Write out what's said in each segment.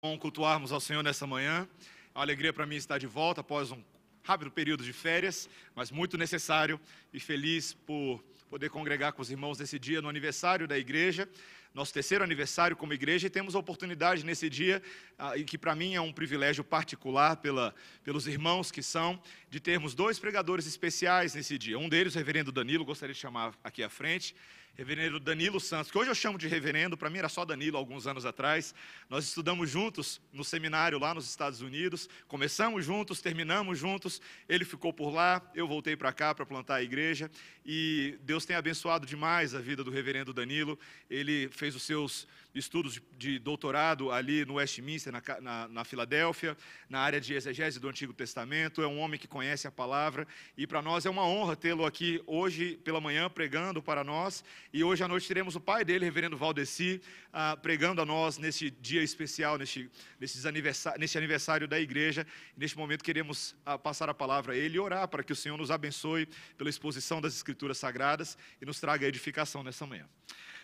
bom cultuarmos ao Senhor nessa manhã. É uma alegria para mim estar de volta após um rápido período de férias, mas muito necessário e feliz por poder congregar com os irmãos nesse dia no aniversário da igreja, nosso terceiro aniversário como igreja, e temos a oportunidade nesse dia, ah, e que para mim é um privilégio particular pela, pelos irmãos que são, de termos dois pregadores especiais nesse dia. Um deles, o reverendo Danilo, gostaria de chamar aqui à frente reverendo Danilo Santos, que hoje eu chamo de reverendo, para mim era só Danilo alguns anos atrás. Nós estudamos juntos no seminário lá nos Estados Unidos, começamos juntos, terminamos juntos. Ele ficou por lá, eu voltei para cá para plantar a igreja e Deus tem abençoado demais a vida do reverendo Danilo. Ele fez os seus estudos de, doutorado ali no Westminster, na, na, na, Filadélfia, na área de exegese do Antigo Testamento. É um homem que conhece a palavra e para nós é uma honra tê-lo aqui hoje pela manhã pregando para nós. E hoje à noite teremos o pai dele, reverendo Valdeci, ah, pregando a nós nesse dia especial, neste, aniversário, neste aniversário da igreja. neste momento queremos ah, passar a palavra a ele e orar para que o Senhor nos abençoe pela exposição das Escrituras Sagradas e nos traga edificação nessa manhã.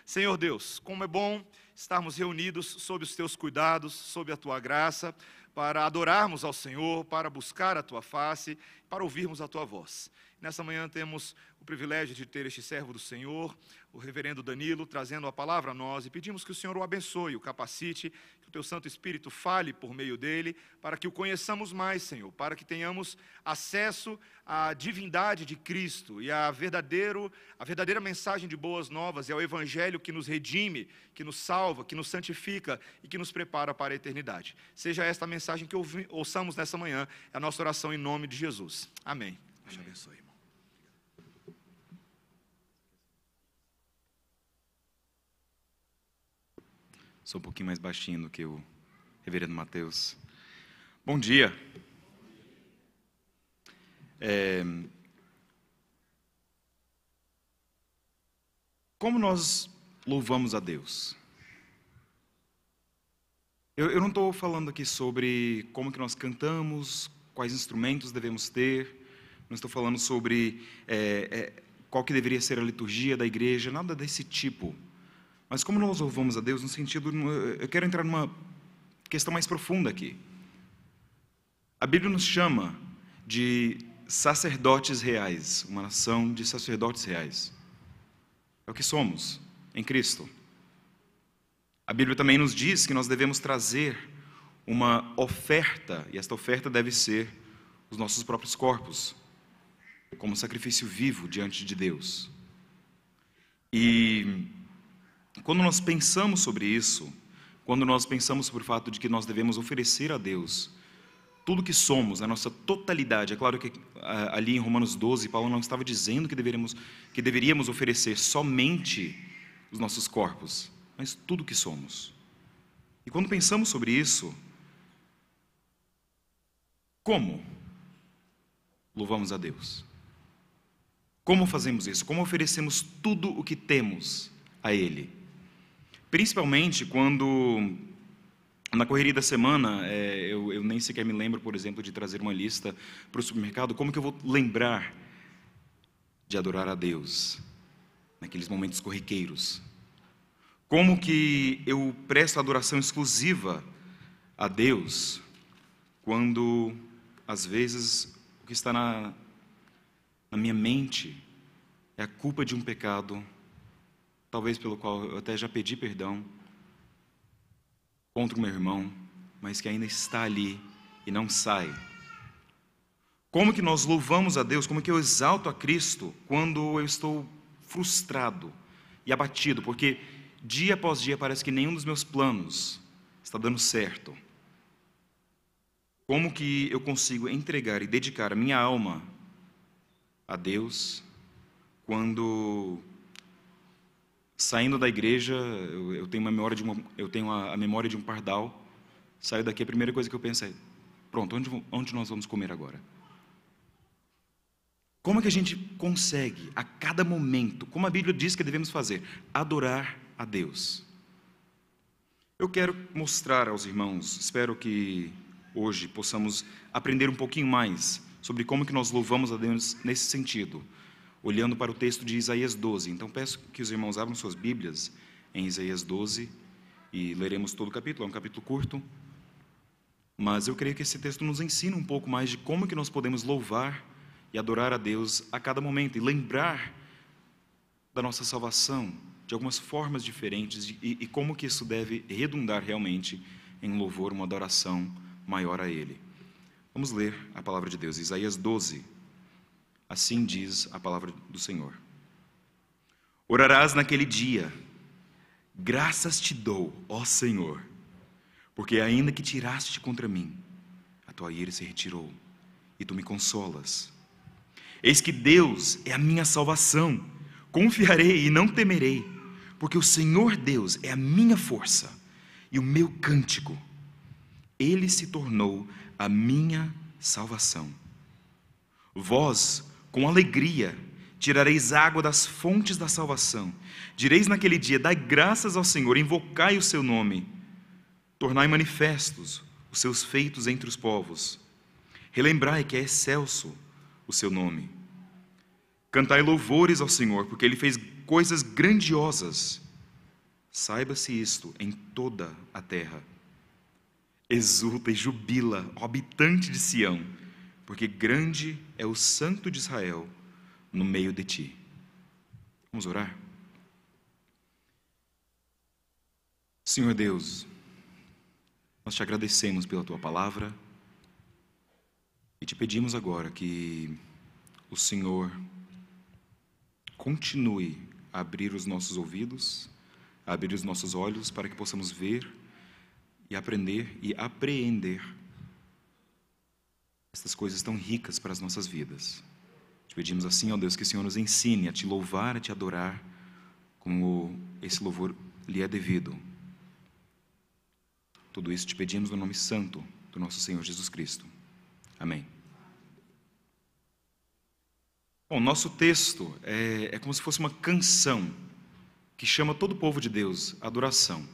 Senhor Deus, como é bom estarmos reunidos sob os teus cuidados, sob a tua graça, para adorarmos ao Senhor, para buscar a tua face, para ouvirmos a tua voz. Nessa manhã temos o privilégio de ter este servo do Senhor, o reverendo Danilo, trazendo a palavra a nós e pedimos que o Senhor o abençoe, o capacite, que o teu Santo Espírito fale por meio dele, para que o conheçamos mais, Senhor, para que tenhamos acesso à divindade de Cristo e à verdadeiro, a verdadeira mensagem de boas novas e ao evangelho que nos redime, que nos salva, que nos santifica e que nos prepara para a eternidade. Seja esta a mensagem que ouçamos nessa manhã, é a nossa oração em nome de Jesus. Amém. Deus te abençoe. Sou um pouquinho mais baixinho do que o reverendo Mateus. Bom dia. É... Como nós louvamos a Deus? Eu, eu não estou falando aqui sobre como que nós cantamos, quais instrumentos devemos ter, não estou falando sobre é, é, qual que deveria ser a liturgia da igreja, nada desse tipo. Mas como nós louvamos a Deus no sentido, eu quero entrar numa questão mais profunda aqui. A Bíblia nos chama de sacerdotes reais, uma nação de sacerdotes reais. É o que somos em Cristo. A Bíblia também nos diz que nós devemos trazer uma oferta, e esta oferta deve ser os nossos próprios corpos, como sacrifício vivo diante de Deus. E quando nós pensamos sobre isso, quando nós pensamos sobre o fato de que nós devemos oferecer a Deus tudo que somos, a nossa totalidade, é claro que ali em Romanos 12, Paulo não estava dizendo que deveríamos, que deveríamos oferecer somente os nossos corpos, mas tudo que somos. E quando pensamos sobre isso, como louvamos a Deus? Como fazemos isso? Como oferecemos tudo o que temos a Ele? Principalmente quando, na correria da semana, é, eu, eu, nem sequer me lembro, por exemplo, de trazer uma lista para o supermercado, como que eu vou lembrar de adorar a Deus naqueles momentos corriqueiros? Como que eu presto adoração exclusiva a Deus quando, às vezes, o que está na, na minha mente é a culpa de um pecado talvez pelo qual eu até já pedi perdão contra o meu irmão, mas que ainda está ali e não sai. Como que nós louvamos a Deus, como que eu exalto a Cristo quando eu estou frustrado e abatido, porque dia após dia parece que nenhum dos meus planos está dando certo. Como que eu consigo entregar e dedicar a minha alma a Deus quando Saindo da igreja, eu, eu tenho, uma memória de uma, eu tenho a, a, memória de um pardal. Saio daqui, a primeira coisa que eu penso é: pronto, onde, onde nós vamos comer agora? Como é que a gente consegue, a cada momento, como a Bíblia diz que devemos fazer, adorar a Deus? Eu quero mostrar aos irmãos, espero que hoje possamos aprender um pouquinho mais sobre como que nós louvamos a Deus nesse sentido olhando para o texto de Isaías 12. Então peço que os irmãos abram suas Bíblias em Isaías 12 e leremos todo o capítulo, é um capítulo curto, Mas eu creio que esse texto nos ensina um pouco mais de como que nós podemos louvar e adorar a Deus a cada momento e lembrar da nossa salvação de algumas formas diferentes e, e como que isso deve redundar realmente em louvor, uma adoração maior a Ele. Vamos ler a palavra de Deus, Isaías 12. Assim diz a palavra do Senhor. Orarás naquele dia, graças te dou, ó Senhor porque ainda que tiraste contra mim, a tua ira se retirou, e tu me consolas. Eis que Deus é a minha salvação, confiarei e não temerei, porque o Senhor Deus é a minha força e o meu cântico. Ele se tornou a minha salvação. Vós, com alegria, tirareis água das fontes da salvação. Direis naquele dia: Dai graças ao Senhor, invocai o seu nome Tornai manifestos os seus feitos entre os povos. Relembrai que é excelso o seu nome. Cantai louvores ao Senhor, porque ele fez coisas grandiosas. Saiba-se isto em toda a terra. Exulta e jubila, habitante de Sião, porque grande é o Santo de Israel no meio de ti. Vamos orar? Senhor Deus, nós te agradecemos pela tua palavra e te pedimos agora que o Senhor continue a abrir os nossos ouvidos, a abrir os nossos olhos para que possamos ver e aprender e apreender estas coisas tão ricas para as nossas vidas. Te pedimos assim, ó Deus, que o Senhor nos ensine a te louvar, a te adorar, como esse louvor lhe é devido tudo isso te pedimos no nome santo do nosso Senhor Jesus Cristo. Amém. Bom, nosso texto é, é como se fosse uma canção que chama todo o povo de Deus à adoração.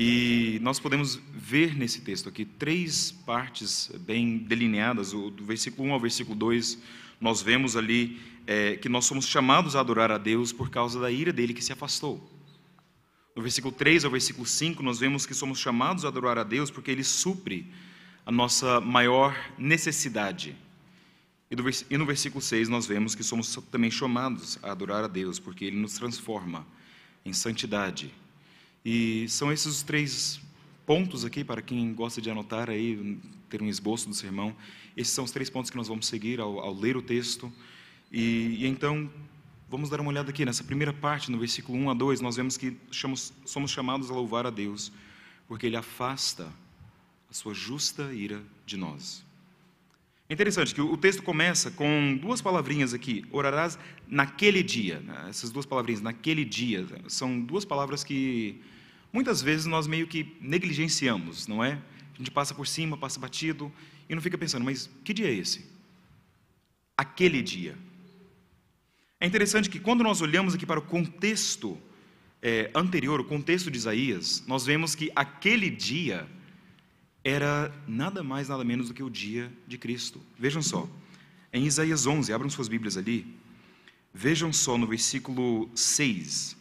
E nós podemos ver nesse texto aqui três partes bem delineadas. do versículo 1 ao versículo 2, nós vemos ali é, que nós somos chamados a adorar a Deus por causa da ira dele que se afastou. No versículo 3 ao versículo 5, nós vemos que somos chamados a adorar a Deus porque Ele supre a nossa maior necessidade. E no versículo 6 nós vemos que somos também chamados a adorar a Deus porque Ele nos transforma em santidade. E são esses os três pontos aqui, para quem gosta de anotar aí, ter um esboço do sermão. Esses são os três pontos que nós vamos seguir ao, ao ler o texto. E, e então, Vamos dar uma olhada aqui nessa primeira parte, no versículo 1 a 2, nós vemos que somos chamados a louvar a Deus, porque Ele afasta a sua justa ira de nós. É interessante que o texto começa com duas palavrinhas aqui, orarás naquele dia. Essas duas palavrinhas, naquele dia, são duas palavras que muitas vezes nós meio que negligenciamos, não é? A gente passa por cima, passa batido e não fica pensando, mas que dia é esse? Aquele dia. É interessante que quando nós olhamos aqui para o contexto é, anterior, o contexto de Isaías, nós vemos que aquele dia era nada mais, nada menos do que o dia de Cristo. Vejam só, em Isaías 11, abram suas Bíblias ali, vejam só no versículo 6,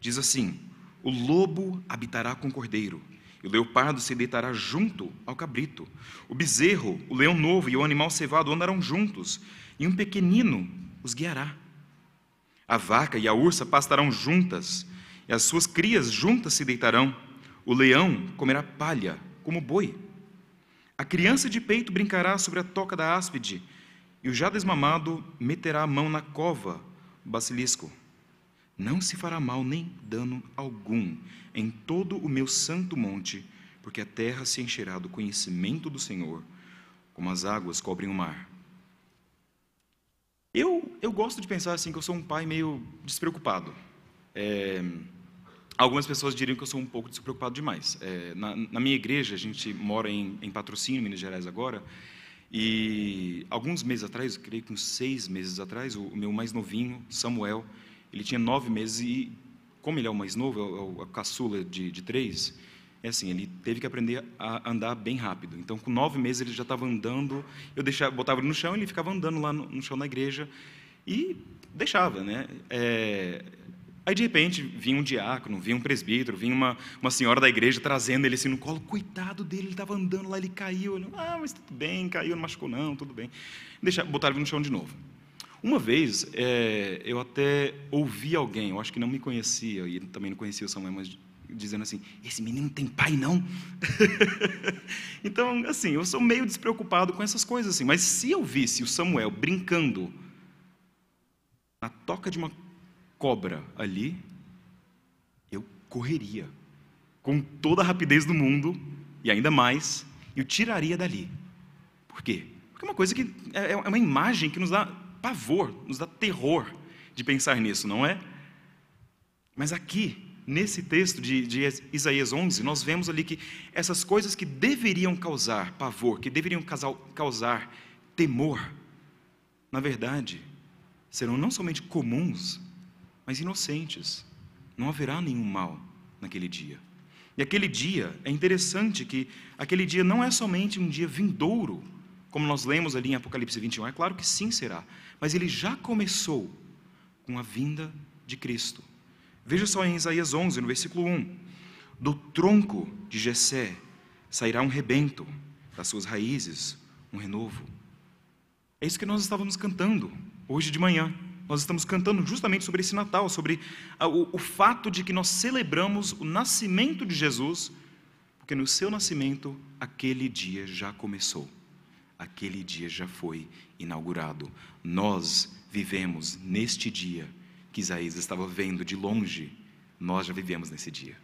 diz assim: O lobo habitará com o cordeiro, e o leopardo se deitará junto ao cabrito. O bezerro, o leão novo e o animal cevado andarão juntos, e um pequenino os guiará. A vaca e a ursa pastarão juntas, e as suas crias juntas se deitarão. O leão comerá palha, como boi. A criança de peito brincará sobre a toca da áspide, e o já desmamado meterá a mão na cova, basilisco. Não se fará mal nem dano algum em todo o meu santo monte, porque a terra se encherá do conhecimento do Senhor, como as águas cobrem o mar. Eu, eu gosto de pensar assim que eu sou um pai meio despreocupado. É, algumas pessoas diriam que eu sou um pouco despreocupado demais. É, na, na, minha igreja, a gente mora em, em Patrocínio, Minas Gerais agora, e alguns meses atrás, eu creio que uns seis meses atrás, o, o meu mais novinho, Samuel, ele tinha nove meses e, como ele é o mais novo, é o, a caçula de, de três, é assim, ele teve que aprender a andar bem rápido. Então, com nove meses, ele já estava andando. Eu deixava, botava ele no chão, ele ficava andando lá no, no chão da igreja e deixava, né? É, Aí, de repente, vinha um diácono, vinha um presbítero, vinha uma, uma senhora da igreja trazendo ele assim no colo. Coitado dele, ele estava andando lá, ele caiu. Ele, ah, mas tudo bem, caiu, não machucou não, tudo bem. Deixa, botaram ele no chão de novo. Uma vez, é, eu até ouvi alguém, eu acho que não me conhecia, e também não conhecia o Samuel, mas dizendo assim: esse menino tem pai, não? então, assim, eu sou meio despreocupado com essas coisas, assim, mas se eu visse o Samuel brincando na toca de uma cobra ali, eu correria com toda a rapidez do mundo e ainda mais, e o tiraria dali. Por quê? Porque é uma coisa que é, é uma imagem que nos dá pavor, nos dá terror de pensar nisso, não é? Mas aqui, nesse texto de, de, Isaías 11, nós vemos ali que essas coisas que deveriam causar pavor, que deveriam causar, causar temor, na verdade, serão não somente comuns, mas inocentes. Não haverá nenhum mal naquele dia. E aquele dia, é interessante que aquele dia não é somente um dia vindouro, como nós lemos ali em Apocalipse 21, é claro que sim será, mas ele já começou com a vinda de Cristo. Veja só em Isaías 11, no versículo 1: Do tronco de Jessé sairá um rebento, das suas raízes um renovo. É isso que nós estávamos cantando hoje de manhã. Nós estamos cantando justamente sobre esse Natal, sobre o, o fato de que nós celebramos o nascimento de Jesus, porque no seu nascimento aquele dia já começou, aquele dia já foi inaugurado. Nós vivemos neste dia que Isaías estava vendo de longe, nós já vivemos nesse dia.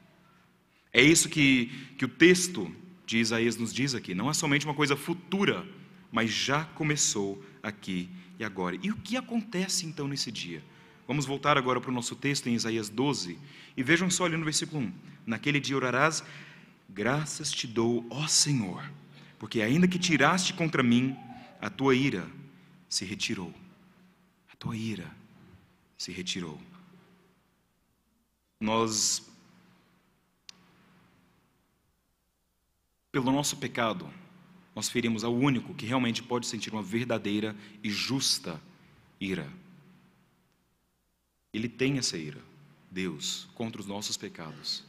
É isso que, que o texto de Isaías nos diz aqui, não é somente uma coisa futura, mas já começou aqui e agora. E o que acontece então nesse dia? Vamos voltar agora para o nosso texto em Isaías 12 e vejam só ali no versículo 1: Naquele dia orarás, graças te dou, ó Senhor, porque ainda que tiraste contra mim, a tua ira se retirou. A tua ira se retirou. Nós, pelo nosso pecado, nós ferimos ao único que realmente pode sentir uma verdadeira e justa ira. Ele tem essa ira, Deus, contra os nossos pecados.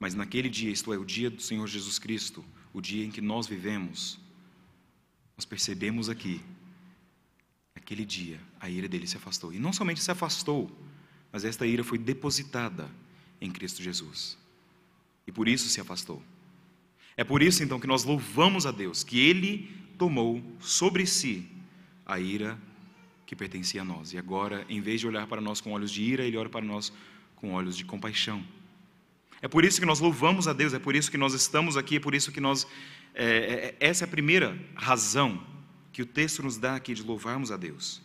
Mas naquele dia, isto é, o dia do Senhor Jesus Cristo, o dia em que nós vivemos, nós percebemos aqui, naquele dia, a ira dele se afastou. E não somente se afastou, mas esta ira foi depositada em Cristo Jesus. E por isso se afastou. É por isso então que nós louvamos a Deus, que Ele tomou sobre si a ira que pertencia a nós. E agora, em vez de olhar para nós com olhos de ira, Ele olha para nós com olhos de compaixão. É por isso que nós louvamos a Deus, é por isso que nós estamos aqui, é por isso que nós. É, é, essa é a primeira razão que o texto nos dá aqui de louvarmos a Deus.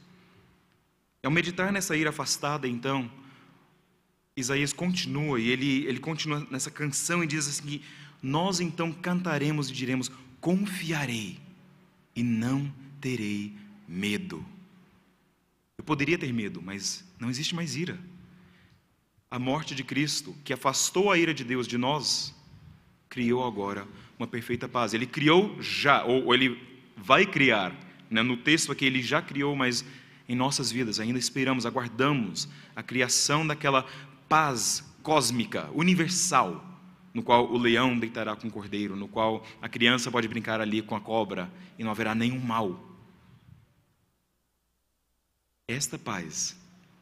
Ao meditar nessa ira afastada, então, Isaías continua e ele, ele continua nessa canção e diz assim: que nós então cantaremos e diremos: Confiarei e não terei medo. Eu poderia ter medo, mas não existe mais ira. A morte de Cristo, que afastou a ira de Deus de nós, criou agora uma perfeita paz. Ele criou já, ou, ele vai criar. Né? No texto aqui, ele já criou, mas em nossas vidas ainda esperamos, aguardamos a criação daquela paz cósmica, universal, no qual o leão deitará com o cordeiro, no qual a criança pode brincar ali com a cobra e não haverá nenhum mal. Esta paz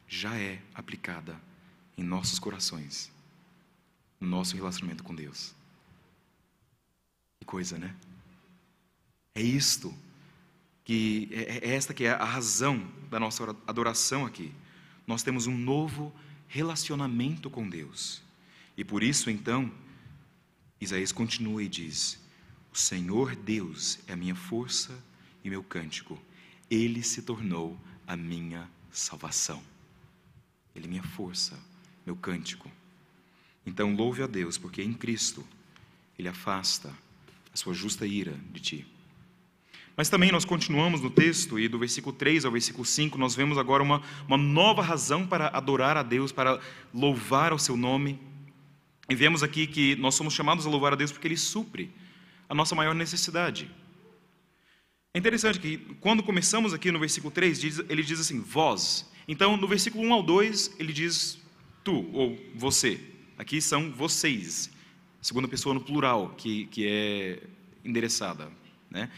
já é aplicada em nossos corações, no nosso relacionamento com Deus. Que coisa, né? É isto que é, é esta que é a razão da nossa adoração aqui. Nós temos um novo relacionamento com Deus. E por isso, então, Isaías continua e diz: O Senhor Deus é a minha força e meu cântico, ele se tornou a minha salvação. Ele é minha força, meu cântico. Então louve a Deus, porque em Cristo ele afasta a sua justa ira de ti. Mas também nós continuamos no texto, e do versículo 3 ao versículo 5, nós vemos agora uma, uma nova razão para adorar a Deus, para louvar o seu nome. E vemos aqui que nós somos chamados a louvar a Deus porque Ele supre a nossa maior necessidade. É interessante que quando começamos aqui no versículo 3, ele diz assim, vós. Então, no versículo 1 ao 2, ele diz tu ou você. Aqui são vocês, segunda pessoa no plural, que, que é endereçada. Né?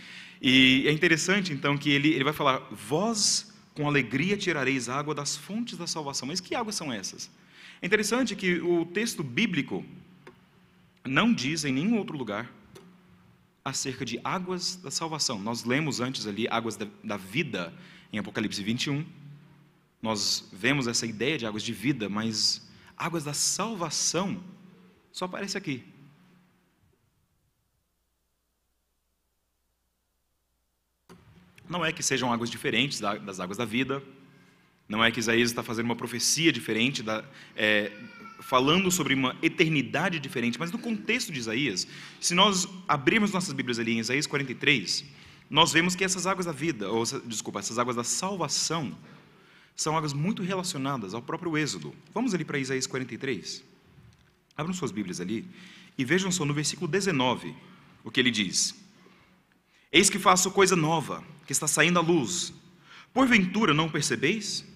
E é interessante, então, que ele, ele vai falar: Vós com alegria tirareis água das fontes da salvação. Mas que águas são essas? É interessante que o texto bíblico não diz em nenhum outro lugar acerca de águas da salvação. Nós lemos antes ali águas da, da vida em Apocalipse 21. Nós vemos essa ideia de águas de vida, mas águas da salvação só aparece aqui. Não é que sejam águas diferentes das águas da vida, não é que Isaías está fazendo uma profecia diferente, da, é, falando sobre uma eternidade diferente, mas no contexto de Isaías, se nós abrirmos nossas Bíblias ali em Isaías 43, nós vemos que essas águas da vida, ou desculpa, essas águas da salvação, são águas muito relacionadas ao próprio Êxodo. Vamos ali para Isaías 43. Abram suas Bíblias ali e vejam só no versículo 19 o que ele diz. Eis que faço coisa nova, que está saindo à luz. Porventura não percebeis?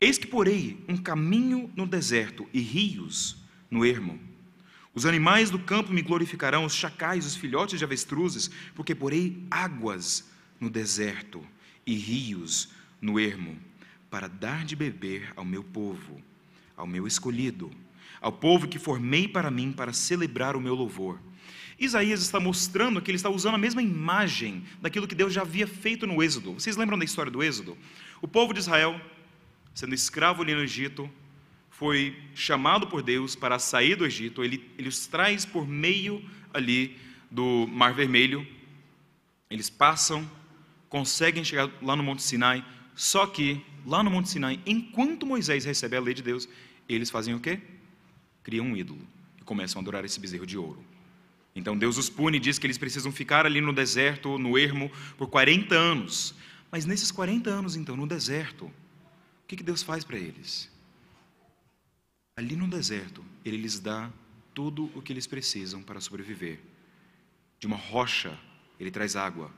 Eis que porei um caminho no deserto e rios no ermo. Os animais do campo me glorificarão, os chacais, os filhotes de avestruzes, porque porei águas no deserto e rios no ermo, para dar de beber ao meu povo, ao meu escolhido, ao povo que formei para mim para celebrar o meu louvor. Isaías está mostrando que ele está usando a mesma imagem daquilo que Deus já havia feito no Êxodo. Vocês lembram da história do Êxodo? O povo de Israel, sendo escravo ali no Egito, foi chamado por Deus para sair do Egito. Ele, ele os traz por meio ali do Mar Vermelho. Eles passam, conseguem chegar lá no Monte Sinai. Só que lá no Monte Sinai, enquanto Moisés recebe a lei de Deus, eles fazem o quê? Criam um ídolo e começam a adorar esse bezerro de ouro. Então Deus os pune e diz que eles precisam ficar ali no deserto, no ermo, por 40 anos. Mas nesses 40 anos, então, no deserto, o que, que Deus faz para eles? Ali no deserto, Ele lhes dá tudo o que eles precisam para sobreviver. De uma rocha, Ele traz água.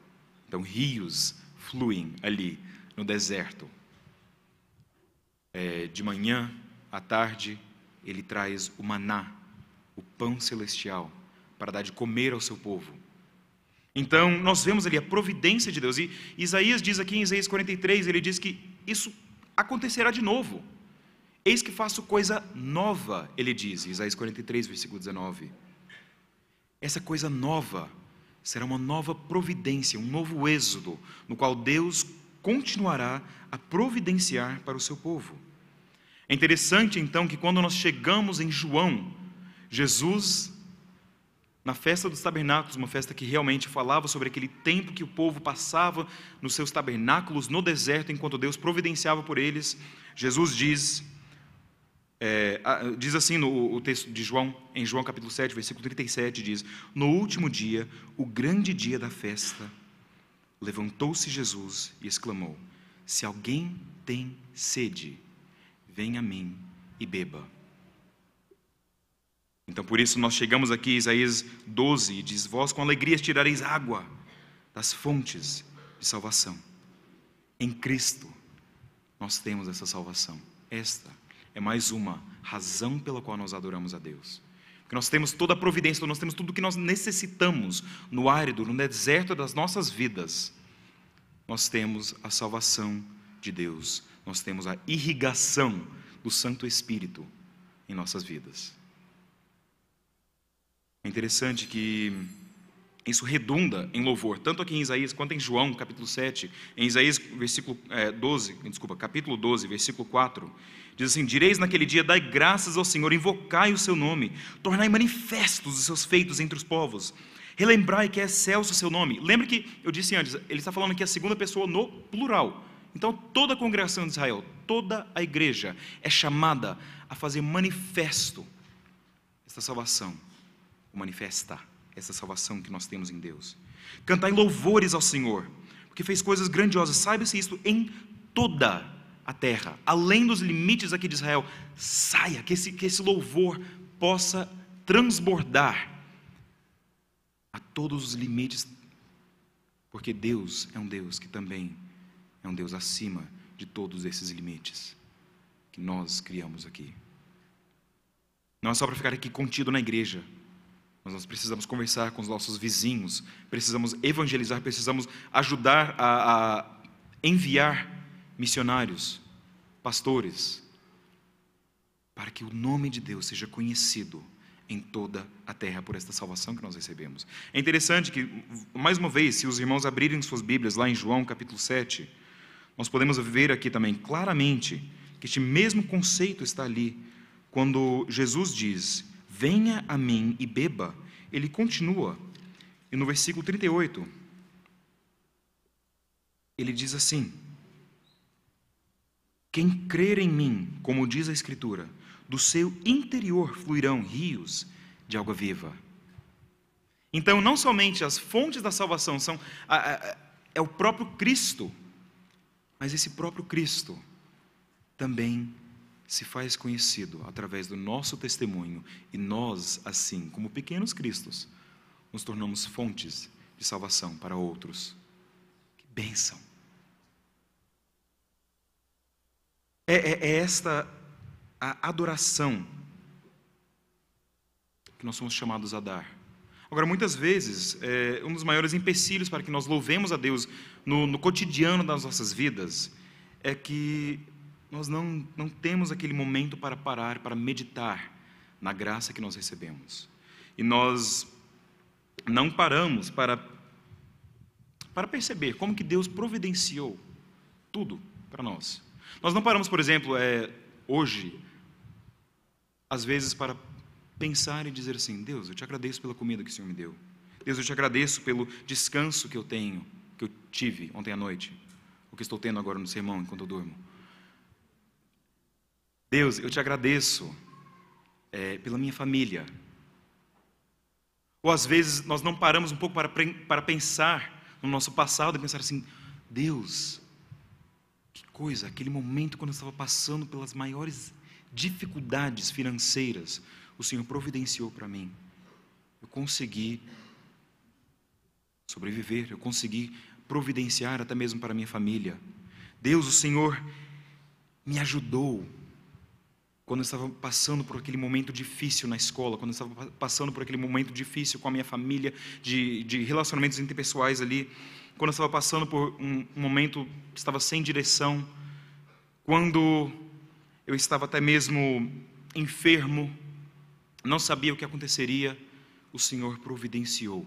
Então, rios fluem ali no deserto. É, de manhã à tarde, Ele traz o maná, o pão celestial para dar de comer ao seu povo. Então, nós vemos ali a providência de Deus. E Isaías diz aqui em Isaías 43, ele diz que isso acontecerá de novo. Eis que faço coisa nova, ele diz, Isaías 43, versículo 19. Essa coisa nova será uma nova providência, um novo êxodo, no qual Deus continuará a providenciar para o seu povo. É interessante então que quando nós chegamos em João, Jesus na festa dos tabernáculos, uma festa que realmente falava sobre aquele tempo que o povo passava nos seus tabernáculos no deserto, enquanto Deus providenciava por eles, Jesus diz, é, diz assim no texto de João, em João capítulo 7, versículo 37, diz: No último dia, o grande dia da festa, levantou-se Jesus e exclamou: Se alguém tem sede, venha a mim e beba. Então, por isso, nós chegamos aqui, Isaías 12, e diz: Vós com alegria tirareis água das fontes de salvação. Em Cristo, nós temos essa salvação. Esta é mais uma razão pela qual nós adoramos a Deus. Porque nós temos toda a providência, nós temos tudo o que nós necessitamos no árido, no deserto das nossas vidas. Nós temos a salvação de Deus, nós temos a irrigação do Santo Espírito em nossas vidas. É interessante que isso redunda em louvor, tanto aqui em Isaías quanto em João, capítulo 7. Em Isaías, versículo é, 12, desculpa, capítulo 12, versículo 4, diz assim: Direis naquele dia, dai graças ao Senhor, invocai o seu nome, tornai manifestos os seus feitos entre os povos, relembrai que é excelso o seu nome. Lembre que eu disse antes, ele está falando aqui a segunda pessoa no plural. Então, toda a congregação de Israel, toda a igreja é chamada a fazer manifesto esta salvação o manifestar, essa salvação que nós temos em Deus. Cantai louvores ao Senhor, porque fez coisas grandiosas. Saiba-se isto em toda a terra, além dos limites aqui de Israel. Saia, que esse, que esse louvor possa transbordar a todos os limites, porque Deus é um Deus que também é um Deus acima de todos esses limites que nós criamos aqui. Não é só para ficar aqui contido na igreja, mas nós precisamos conversar com os nossos vizinhos, precisamos evangelizar, precisamos ajudar a, a enviar missionários, pastores, para que o nome de Deus seja conhecido em toda a terra por esta salvação que nós recebemos. É interessante que, mais uma vez, se os irmãos abrirem suas Bíblias lá em João capítulo 7, nós podemos ver aqui também claramente que este mesmo conceito está ali, quando Jesus diz: Venha a mim e beba. Ele continua, e no versículo 38, ele diz assim: Quem crer em mim, como diz a Escritura, do seu interior fluirão rios de água viva. Então, não somente as fontes da salvação são a, a, é o próprio Cristo, mas esse próprio Cristo também se faz conhecido através do nosso testemunho e nós, assim, como pequenos cristos, nos tornamos fontes de salvação para outros. Que bênção! É, é, é esta a adoração que nós somos chamados a dar. Agora, muitas vezes, é, um dos maiores empecilhos para que nós louvemos a Deus no, no cotidiano das nossas vidas é que nós não, não temos aquele momento para parar, para meditar na graça que nós recebemos. E nós não paramos para, para perceber como que Deus providenciou tudo para nós. Nós não paramos, por exemplo, é, hoje, às vezes, para pensar e dizer assim: Deus, eu te agradeço pela comida que o Senhor me deu. Deus, eu te agradeço pelo descanso que eu tenho, que eu tive ontem à noite, o que estou tendo agora no sermão enquanto eu durmo. Deus, eu te agradeço é, pela minha família. Ou às vezes nós não paramos um pouco para, para pensar no nosso passado e pensar assim: Deus, que coisa, aquele momento quando eu estava passando pelas maiores dificuldades financeiras, o Senhor providenciou para mim. Eu consegui sobreviver, eu consegui providenciar até mesmo para minha família. Deus, o Senhor, me ajudou quando eu estava passando por aquele momento difícil na escola, quando eu estava passando por aquele momento difícil com a minha família, de, de relacionamentos interpessoais ali, quando eu estava passando por um, um momento que estava sem direção, quando eu estava até mesmo enfermo, não sabia o que aconteceria, o Senhor providenciou.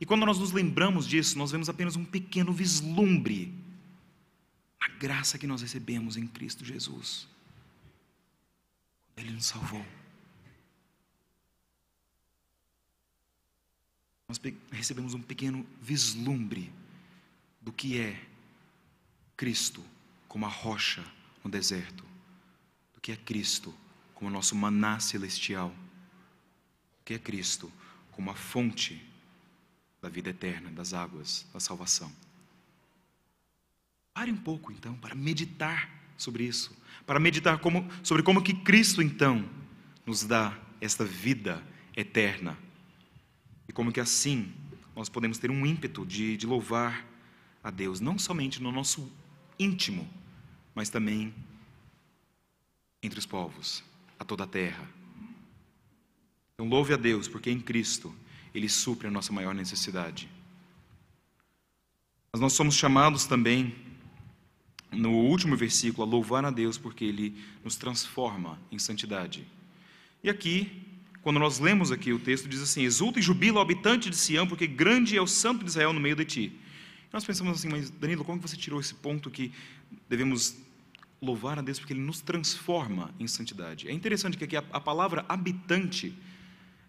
E quando nós nos lembramos disso, nós vemos apenas um pequeno vislumbre da graça que nós recebemos em Cristo Jesus. Ele nos salvou. Nós recebemos um pequeno vislumbre do que é Cristo como a rocha no deserto, do que é Cristo como o nosso maná celestial, do que é Cristo como a fonte da vida eterna, das águas, da salvação. Pare um pouco então para meditar sobre isso para meditar como, sobre como que Cristo então nos dá esta vida eterna e como que assim nós podemos ter um ímpeto de, de louvar a Deus, não somente no nosso íntimo, mas também entre os povos, a toda a terra. Então louve a Deus, porque em Cristo Ele supre a nossa maior necessidade. Mas nós somos chamados também no último versículo, a louvar a Deus porque Ele nos transforma em santidade. E aqui, quando nós lemos aqui o texto, diz assim: Exulta e jubila habitante de Sião, porque grande é o santo de Israel no meio de ti. Nós pensamos assim, mas Danilo, como você tirou esse ponto que devemos louvar a Deus porque Ele nos transforma em santidade? É interessante que aqui a, a palavra habitante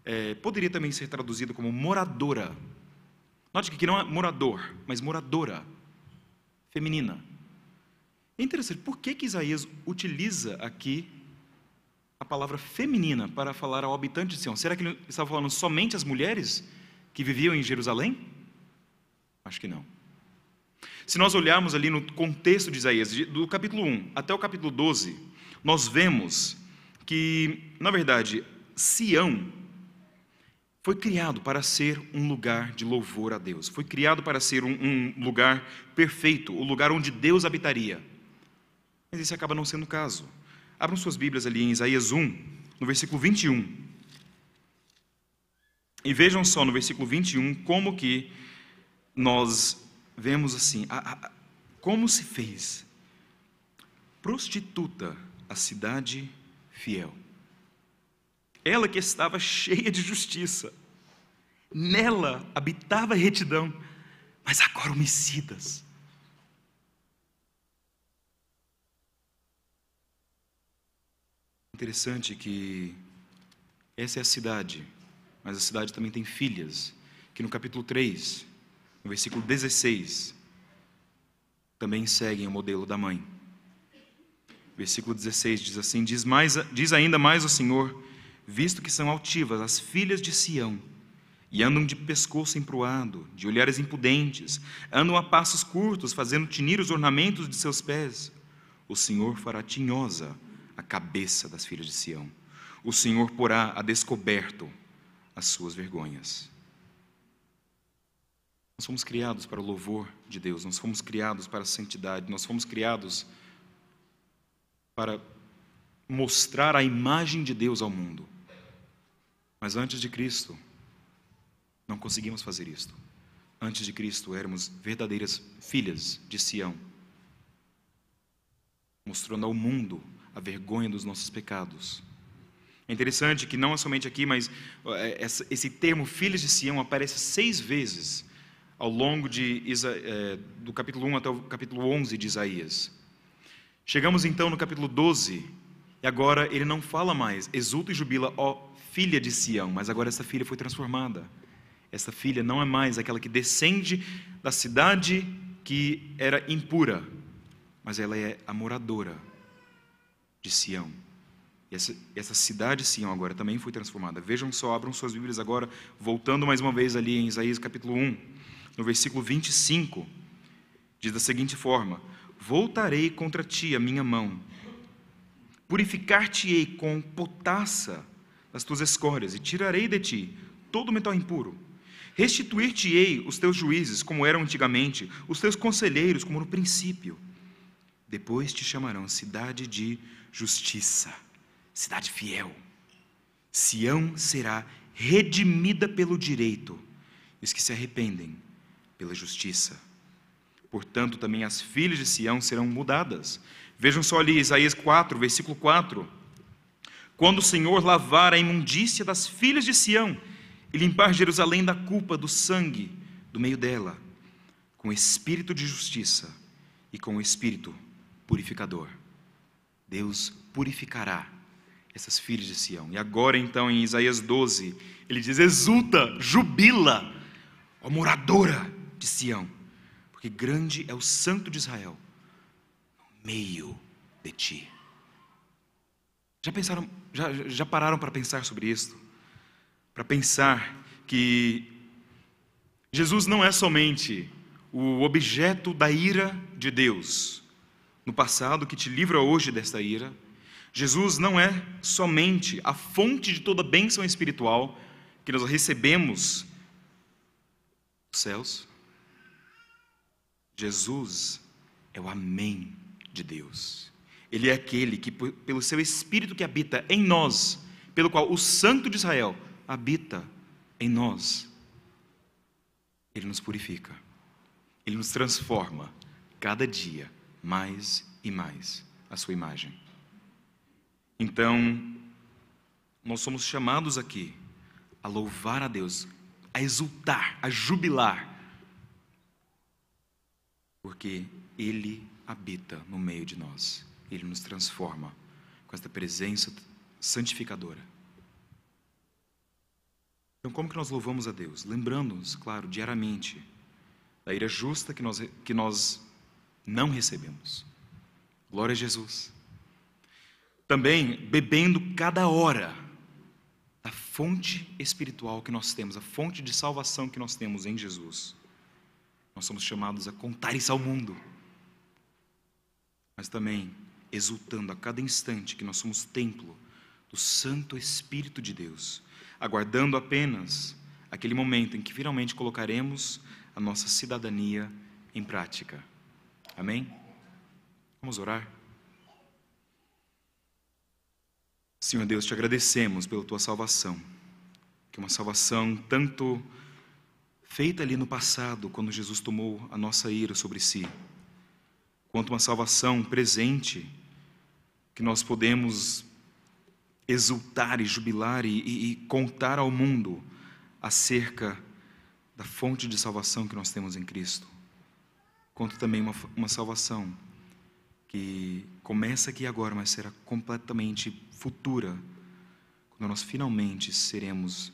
é, poderia também ser traduzida como moradora. Note que aqui não é morador, mas moradora, feminina. É interessante, por que, que Isaías utiliza aqui a palavra feminina para falar ao habitante de Sião? Será que ele estava falando somente as mulheres que viviam em Jerusalém? Acho que não. Se nós olharmos ali no contexto de Isaías, do capítulo 1 até o capítulo 12, nós vemos que, na verdade, Sião foi criado para ser um lugar de louvor a Deus, foi criado para ser um, um lugar perfeito, o lugar onde Deus habitaria. Mas esse acaba não sendo o caso. Abram suas Bíblias ali em Isaías 1, no versículo 21. E vejam só no versículo 21 como que nós vemos assim, a, a, como se fez prostituta a cidade fiel. Ela que estava cheia de justiça, nela habitava retidão, mas agora homicidas. Interessante que essa é a cidade, mas a cidade também tem filhas, que no capítulo 3, no versículo 16, também seguem o modelo da mãe. Versículo 16 diz assim: diz, mais, diz ainda mais o Senhor, visto que são altivas as filhas de Sião, e andam de pescoço emproado, de olhares impudentes, andam a passos curtos, fazendo tinir os ornamentos de seus pés, o Senhor fará tinhosa a cabeça das filhas de Sião. O Senhor porá a descoberto as suas vergonhas. Nós fomos criados para o louvor de Deus, nós fomos criados para a santidade, nós fomos criados para mostrar a imagem de Deus ao mundo. Mas antes de Cristo, não conseguimos fazer isto. Antes de Cristo, éramos verdadeiras filhas de Sião, mostrando ao mundo a vergonha dos nossos pecados. É interessante que não é somente aqui, mas é, esse termo filhos de Sião aparece seis vezes ao longo de, é, do capítulo 1 até o capítulo 11 de Isaías. Chegamos então no capítulo 12, e agora ele não fala mais, exulta e jubila, ó filha de Sião, mas agora essa filha foi transformada. Essa filha não é mais aquela que descende da cidade que era impura, mas ela é a moradora de Sião. E essa, essa cidade, Sião, agora também foi transformada. Vejam só, abram suas Bíblias agora, voltando mais uma vez ali em Isaías capítulo 1 no versículo 25, diz da seguinte forma: Voltarei contra ti a minha mão, purificar-te-ei com potassa das tuas escórias, e tirarei de ti todo o metal impuro. Restituir-te-ei os teus juízes, como eram antigamente, os teus conselheiros, como no princípio. Depois te chamarão cidade de justiça, cidade fiel. Sião será redimida pelo direito, e os que se arrependem pela justiça. Portanto, também as filhas de Sião serão mudadas. Vejam só ali Isaías 4, versículo 4. Quando o Senhor lavar a imundícia das filhas de Sião e limpar Jerusalém da culpa do sangue do meio dela, com espírito de justiça e com espírito purificador. Deus purificará essas filhas de Sião. E agora, então, em Isaías 12, ele diz: exulta, jubila, ó moradora de Sião, porque grande é o Santo de Israel no meio de ti. Já pensaram, já, já pararam para pensar sobre isso? Para pensar que Jesus não é somente o objeto da ira de Deus no passado que te livra hoje desta ira. Jesus não é somente a fonte de toda bênção espiritual que nós recebemos dos céus, Jesus é o Amém de Deus. Ele é aquele que, pelo seu Espírito que habita em nós, pelo qual o Santo de Israel habita em nós, ele nos purifica, ele nos transforma cada dia mais e mais a sua imagem. Então, nós somos chamados aqui a louvar a Deus, a exultar, a jubilar porque Ele habita no meio de nós, Ele nos transforma com esta presença santificadora. Então, como que nós louvamos a Deus? Lembrando-nos, claro, diariamente, da ira justa que nós, que nós não recebemos. Glória a Jesus. Também bebendo cada hora da fonte espiritual que nós temos, a fonte de salvação que nós temos em Jesus. Nós somos chamados a contar isso ao mundo, mas também exultando a cada instante que nós somos templo do Santo Espírito de Deus, aguardando apenas aquele momento em que finalmente colocaremos a nossa cidadania em prática. Amém? Vamos orar? Senhor Deus, te agradecemos pela tua salvação, que é uma salvação tanto feita ali no passado, quando Jesus tomou a nossa ira sobre si, quanto uma salvação presente, que nós podemos exultar e jubilar e, e, e contar ao mundo acerca da fonte de salvação que nós temos em Cristo. Quanto também uma, uma salvação que começa aqui agora, mas será completamente futura, quando nós finalmente seremos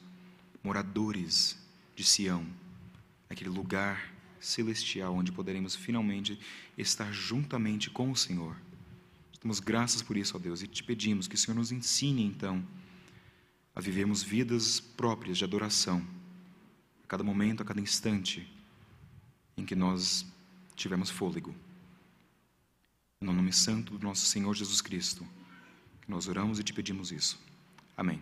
moradores de Sião, aquele lugar celestial onde poderemos finalmente estar juntamente com o Senhor. Damos graças por isso, ó Deus, e te pedimos que o Senhor nos ensine então a vivermos vidas próprias de adoração, a cada momento, a cada instante em que nós tivermos fôlego. No nome santo do nosso Senhor Jesus Cristo, nós oramos e te pedimos isso. Amém.